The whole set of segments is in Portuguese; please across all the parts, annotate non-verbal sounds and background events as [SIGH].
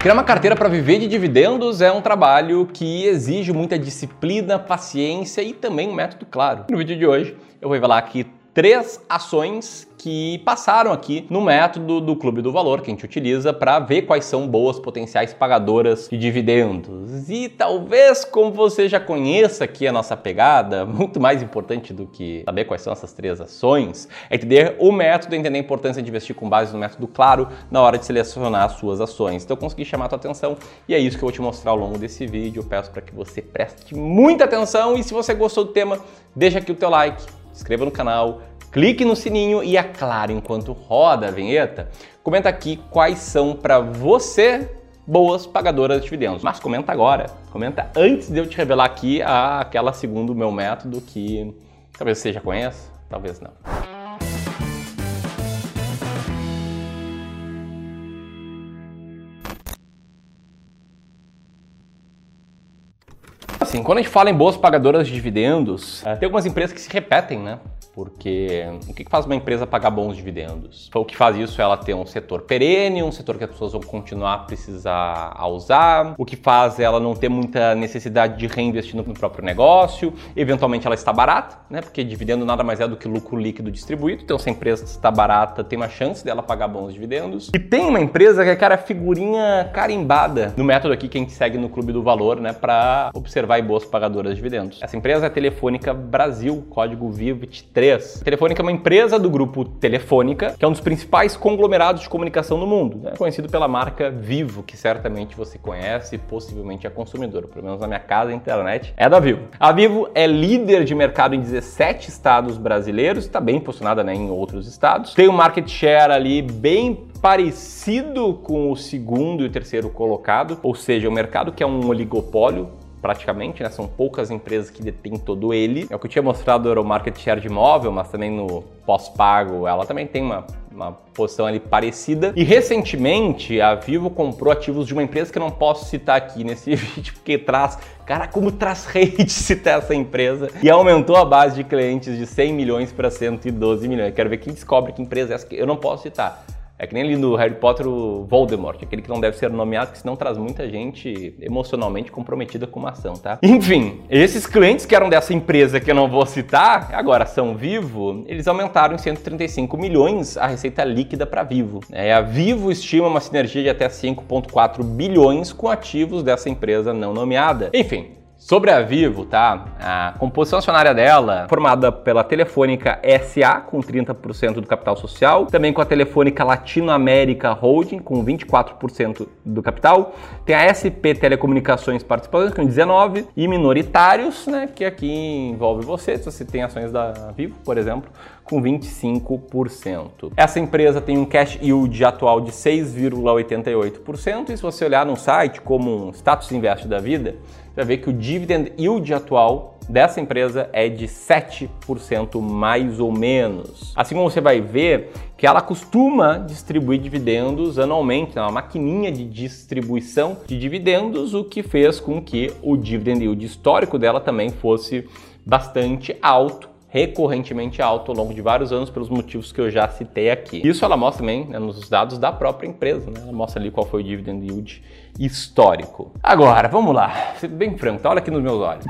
Criar uma carteira para viver de dividendos é um trabalho que exige muita disciplina, paciência e também um método claro. No vídeo de hoje eu vou revelar aqui três ações que passaram aqui no método do Clube do Valor que a gente utiliza para ver quais são boas potenciais pagadoras de dividendos. E talvez, como você já conheça aqui a nossa pegada, [LAUGHS] muito mais importante do que saber quais são essas três ações, é entender o método, entender a importância de investir com base no método claro na hora de selecionar as suas ações. Então, eu consegui chamar a tua atenção e é isso que eu vou te mostrar ao longo desse vídeo. Eu peço para que você preste muita atenção e se você gostou do tema, deixa aqui o teu like, inscreva no canal, clique no sininho e, é claro, enquanto roda a vinheta, comenta aqui quais são para você boas pagadoras de dividendos. Mas comenta agora, comenta antes de eu te revelar aqui aquela segundo meu método que talvez você já conheça, talvez não. Assim, quando a gente fala em boas pagadoras de dividendos, eh, tem algumas empresas que se repetem, né? Porque o que faz uma empresa pagar bons dividendos? O que faz isso é ela ter um setor perene, um setor que as pessoas vão continuar a precisar a usar. O que faz ela não ter muita necessidade de reinvestir no próprio negócio. Eventualmente ela está barata, né? Porque dividendo nada mais é do que lucro líquido distribuído. Então, se a empresa está barata, tem uma chance dela pagar bons dividendos. E tem uma empresa que é, cara, figurinha carimbada no método aqui que a gente segue no Clube do Valor, né? Para observar e boas pagadoras de dividendos. Essa empresa é a Telefônica Brasil, código VIVT3. 3. A Telefônica é uma empresa do grupo Telefônica, que é um dos principais conglomerados de comunicação no mundo, né? conhecido pela marca Vivo, que certamente você conhece e possivelmente é consumidor, pelo menos na minha casa a internet é da Vivo. A Vivo é líder de mercado em 17 estados brasileiros, está bem posicionada né, em outros estados. Tem um market share ali bem parecido com o segundo e o terceiro colocado, ou seja, o mercado que é um oligopólio praticamente, né? São poucas empresas que detêm todo ele. É o que eu tinha mostrado era o market share de imóvel, mas também no pós-pago ela também tem uma, uma posição ali parecida. E recentemente a Vivo comprou ativos de uma empresa que eu não posso citar aqui nesse [LAUGHS] vídeo, porque traz, cara, como traz hate citar essa empresa. E aumentou a base de clientes de 100 milhões para 112 milhões. Eu quero ver quem descobre que empresa é essa que eu não posso citar. É que nem ali no Harry Potter o Voldemort, aquele que não deve ser nomeado, que senão traz muita gente emocionalmente comprometida com uma ação, tá? [LAUGHS] Enfim, esses clientes que eram dessa empresa que eu não vou citar, agora são Vivo, eles aumentaram em 135 milhões a receita líquida para Vivo. É, a Vivo estima uma sinergia de até 5,4 bilhões com ativos dessa empresa não nomeada. Enfim, Sobre a Vivo, tá? A composição acionária dela, formada pela Telefônica SA, com 30% do capital social, também com a Telefônica Latinoamérica Holding, com 24% do capital, tem a SP Telecomunicações Participações, com 19%, e minoritários, né, que aqui envolve você, se você tem ações da Vivo, por exemplo, com 25%. Essa empresa tem um cash yield atual de 6,88%, e se você olhar no site como um status invest da vida, vai ver que o dividend yield atual dessa empresa é de 7% mais ou menos. Assim como você vai ver que ela costuma distribuir dividendos anualmente, é uma maquininha de distribuição de dividendos, o que fez com que o dividend yield histórico dela também fosse bastante alto recorrentemente alto ao longo de vários anos pelos motivos que eu já citei aqui. Isso ela mostra também né, nos dados da própria empresa, né? ela mostra ali qual foi o dividend yield histórico. Agora, vamos lá, bem franco, tá? olha aqui nos meus olhos.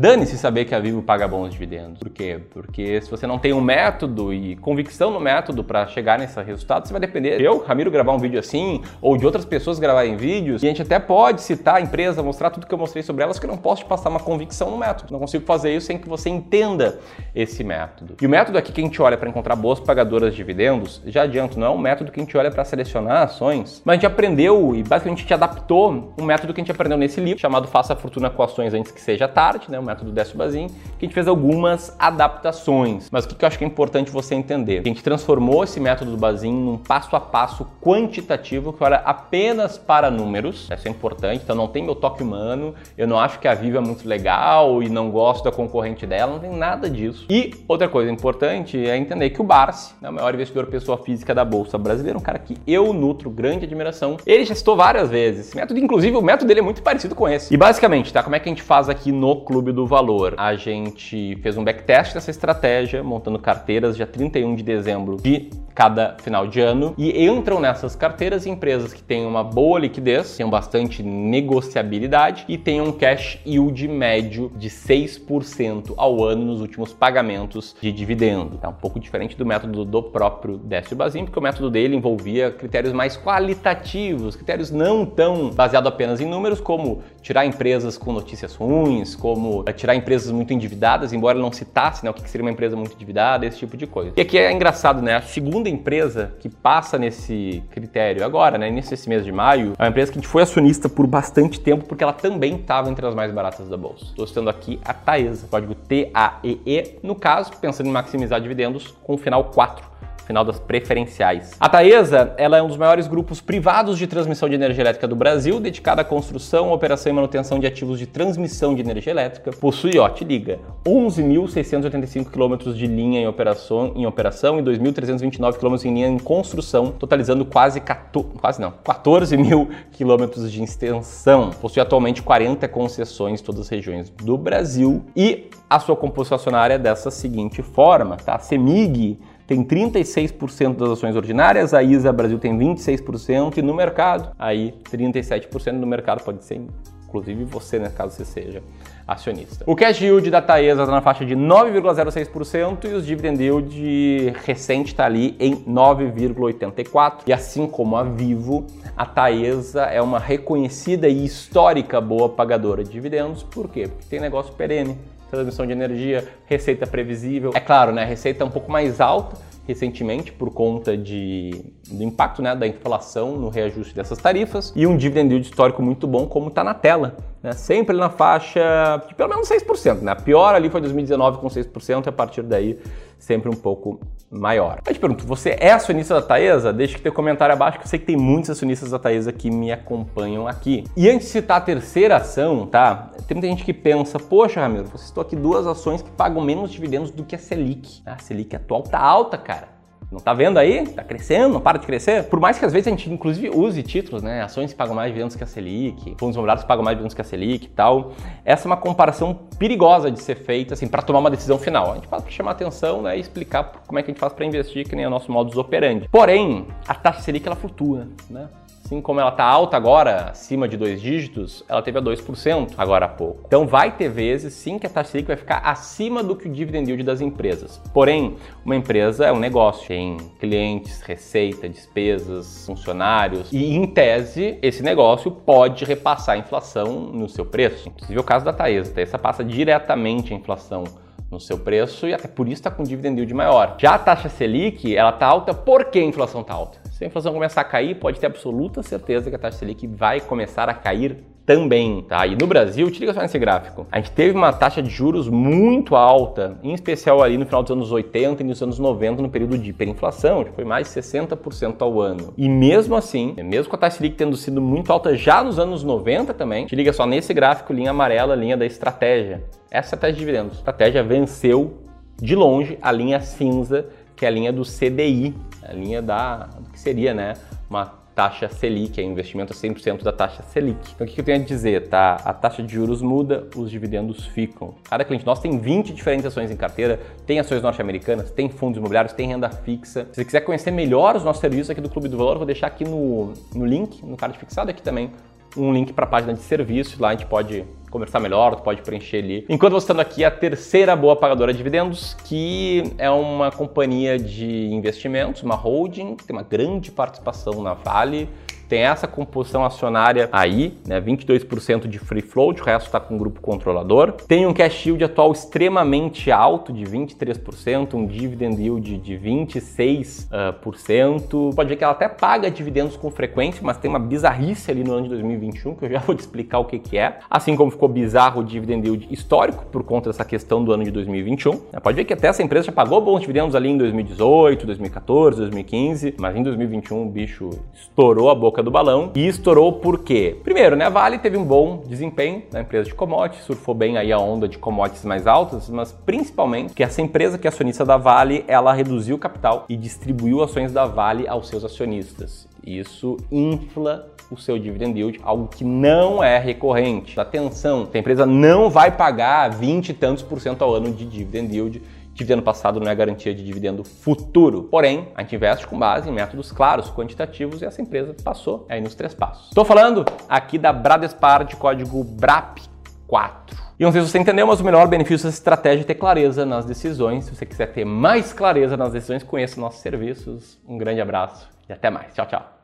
Dane-se saber que a Vivo paga bons dividendos. Por quê? Porque se você não tem um método e convicção no método para chegar nesse resultado, você vai depender de eu, Ramiro, gravar um vídeo assim, ou de outras pessoas gravarem vídeos. E a gente até pode citar a empresa, mostrar tudo que eu mostrei sobre elas, que eu não posso te passar uma convicção no método. Não consigo fazer isso sem que você entenda esse método. E o método aqui que a gente olha para encontrar boas pagadoras de dividendos, já adianto, não é um método que a gente olha para selecionar ações, mas a gente aprendeu e basicamente a gente adaptou um método que a gente aprendeu nesse livro, chamado Faça a Fortuna com Ações Antes que Seja Tarde, né? Método Décio Bazin, que a gente fez algumas adaptações. Mas o que eu acho que é importante você entender? A gente transformou esse método do Bazin num passo a passo quantitativo que olha apenas para números. Isso é importante, então não tem meu toque humano, eu não acho que a Viva é muito legal e não gosto da concorrente dela, não tem nada disso. E outra coisa importante é entender que o Barsi, né, o maior investidor pessoa física da Bolsa Brasileira, um cara que eu nutro grande admiração, ele já citou várias vezes. Esse método, inclusive, o método dele é muito parecido com esse. E basicamente, tá? Como é que a gente faz aqui no Clube do Valor? valor. A gente fez um backtest dessa estratégia, montando carteiras dia 31 de dezembro de cada final de ano e entram nessas carteiras empresas que têm uma boa liquidez, têm bastante negociabilidade e têm um cash yield médio de 6% ao ano nos últimos pagamentos de dividendo. É um pouco diferente do método do próprio Décio Bazin, porque o método dele envolvia critérios mais qualitativos, critérios não tão baseados apenas em números, como tirar empresas com notícias ruins, como eh, tirar empresas muito endividadas, embora não citasse né, o que seria uma empresa muito endividada, esse tipo de coisa. E aqui é engraçado, né? A segunda empresa que passa nesse critério agora, né, nesse mês de maio, é uma empresa que a gente foi acionista por bastante tempo, porque ela também estava entre as mais baratas da bolsa. Estou citando aqui a Taesa, código TAEE, no caso, pensando em maximizar dividendos com o final 4 final das preferenciais. A Taesa ela é um dos maiores grupos privados de transmissão de energia elétrica do Brasil, dedicada à construção, operação e manutenção de ativos de transmissão de energia elétrica. Possui, ó, te liga, 11.685 km de linha em operação, em operação e 2.329 km em linha em construção, totalizando quase 14, quase não, 14 mil quilômetros de extensão. Possui atualmente 40 concessões em todas as regiões do Brasil e a sua composição acionária é dessa seguinte forma, tá? A CEMIG tem 36% das ações ordinárias, a ISA Brasil tem 26% e no mercado, aí 37% no mercado pode ser inclusive você, né, caso você seja acionista. O cash yield da Taesa está na faixa de 9,06% e os dividend yield recente está ali em 9,84%. E assim como a Vivo, a Taesa é uma reconhecida e histórica boa pagadora de dividendos. Por quê? Porque tem negócio perene transmissão de energia, receita previsível. É claro, né, a receita é um pouco mais alta recentemente por conta de, do impacto né, da inflação no reajuste dessas tarifas e um dividend yield histórico muito bom como está na tela, né, sempre na faixa de pelo menos 6%. Né? A pior ali foi 2019 com 6% e a partir daí sempre um pouco maior. Eu te pergunto, você é acionista da Taesa? Deixa que teu comentário abaixo que eu sei que tem muitos acionistas da Taesa que me acompanham aqui. E antes de citar a terceira ação, tá? Tem muita gente que pensa, poxa, Ramiro, você citou aqui duas ações que pagam menos dividendos do que a Selic. A Selic atual tá alta, cara. Não tá vendo aí? Tá crescendo, não para de crescer. Por mais que às vezes a gente inclusive use títulos, né? Ações pagam mais dividendos que a Selic, fundos imobiliários pagam mais dividendos que a Selic e tal. Essa é uma comparação perigosa de ser feita, assim, para tomar uma decisão final. A gente faz para chamar atenção, né, e explicar como é que a gente faz para investir, que nem é o nosso modus operandi. Porém, a taxa Selic ela flutua, né? Assim como ela está alta agora, acima de dois dígitos, ela teve a 2% agora há pouco. Então vai ter vezes sim que a taxa Selic vai ficar acima do que o dividend yield das empresas. Porém, uma empresa é um negócio, tem clientes, receita, despesas, funcionários e em tese esse negócio pode repassar a inflação no seu preço. Inclusive o caso da Taesa, a Taesa passa diretamente a inflação no seu preço e até por isso está com dividend yield maior. Já a taxa Selic, ela está alta porque a inflação está alta. Se a inflação começar a cair, pode ter absoluta certeza que a taxa Selic vai começar a cair também, tá? E no Brasil, te liga só nesse gráfico. A gente teve uma taxa de juros muito alta, em especial ali no final dos anos 80 e nos anos 90, no período de hiperinflação, que foi mais de 60% ao ano. E mesmo assim, mesmo com a taxa Selic tendo sido muito alta já nos anos 90 também, te liga só nesse gráfico, linha amarela, linha da estratégia. Essa estratégia de dividendos. A estratégia venceu de longe a linha cinza, que é a linha do CDI, a linha da que seria, né, uma taxa Selic, é investimento a 100% da taxa Selic. Então o que eu tenho a dizer, tá? A taxa de juros muda, os dividendos ficam. Cada cliente nosso tem 20 diferentes ações em carteira, tem ações norte-americanas, tem fundos imobiliários, tem renda fixa. Se você quiser conhecer melhor os nossos serviços aqui do Clube do Valor, vou deixar aqui no, no link, no card fixado aqui também, um link para a página de serviço, lá a gente pode conversar melhor, tu pode preencher ali. Enquanto você está aqui, a terceira boa pagadora de dividendos, que é uma companhia de investimentos, uma holding, que tem uma grande participação na Vale, tem essa composição acionária aí, né, 22% de free float, o resto está com grupo controlador. Tem um cash yield atual extremamente alto, de 23%, um dividend yield de 26%. Uh, Pode ver que ela até paga dividendos com frequência, mas tem uma bizarrice ali no ano de 2021, que eu já vou te explicar o que, que é. Assim como ficou bizarro o dividend yield histórico, por conta dessa questão do ano de 2021. Pode ver que até essa empresa já pagou bons dividendos ali em 2018, 2014, 2015, mas em 2021 o bicho estourou a boca boca do balão e estourou por quê? Primeiro, né, a Vale teve um bom desempenho na empresa de commodities, surfou bem aí a onda de commodities mais altas, mas principalmente que essa empresa que é acionista da Vale, ela reduziu o capital e distribuiu ações da Vale aos seus acionistas. Isso infla o seu dividend yield, algo que não é recorrente. Atenção, a empresa não vai pagar 20 e tantos por cento ao ano de dividend yield dividendo passado não é garantia de dividendo futuro. Porém, a gente investe com base em métodos claros, quantitativos, e essa empresa passou aí nos três passos. Estou falando aqui da Bradespar de código BRAP4. E não sei se você entendeu, mas o melhor benefício dessa estratégia é ter clareza nas decisões. Se você quiser ter mais clareza nas decisões, conheça nossos serviços. Um grande abraço e até mais. Tchau, tchau.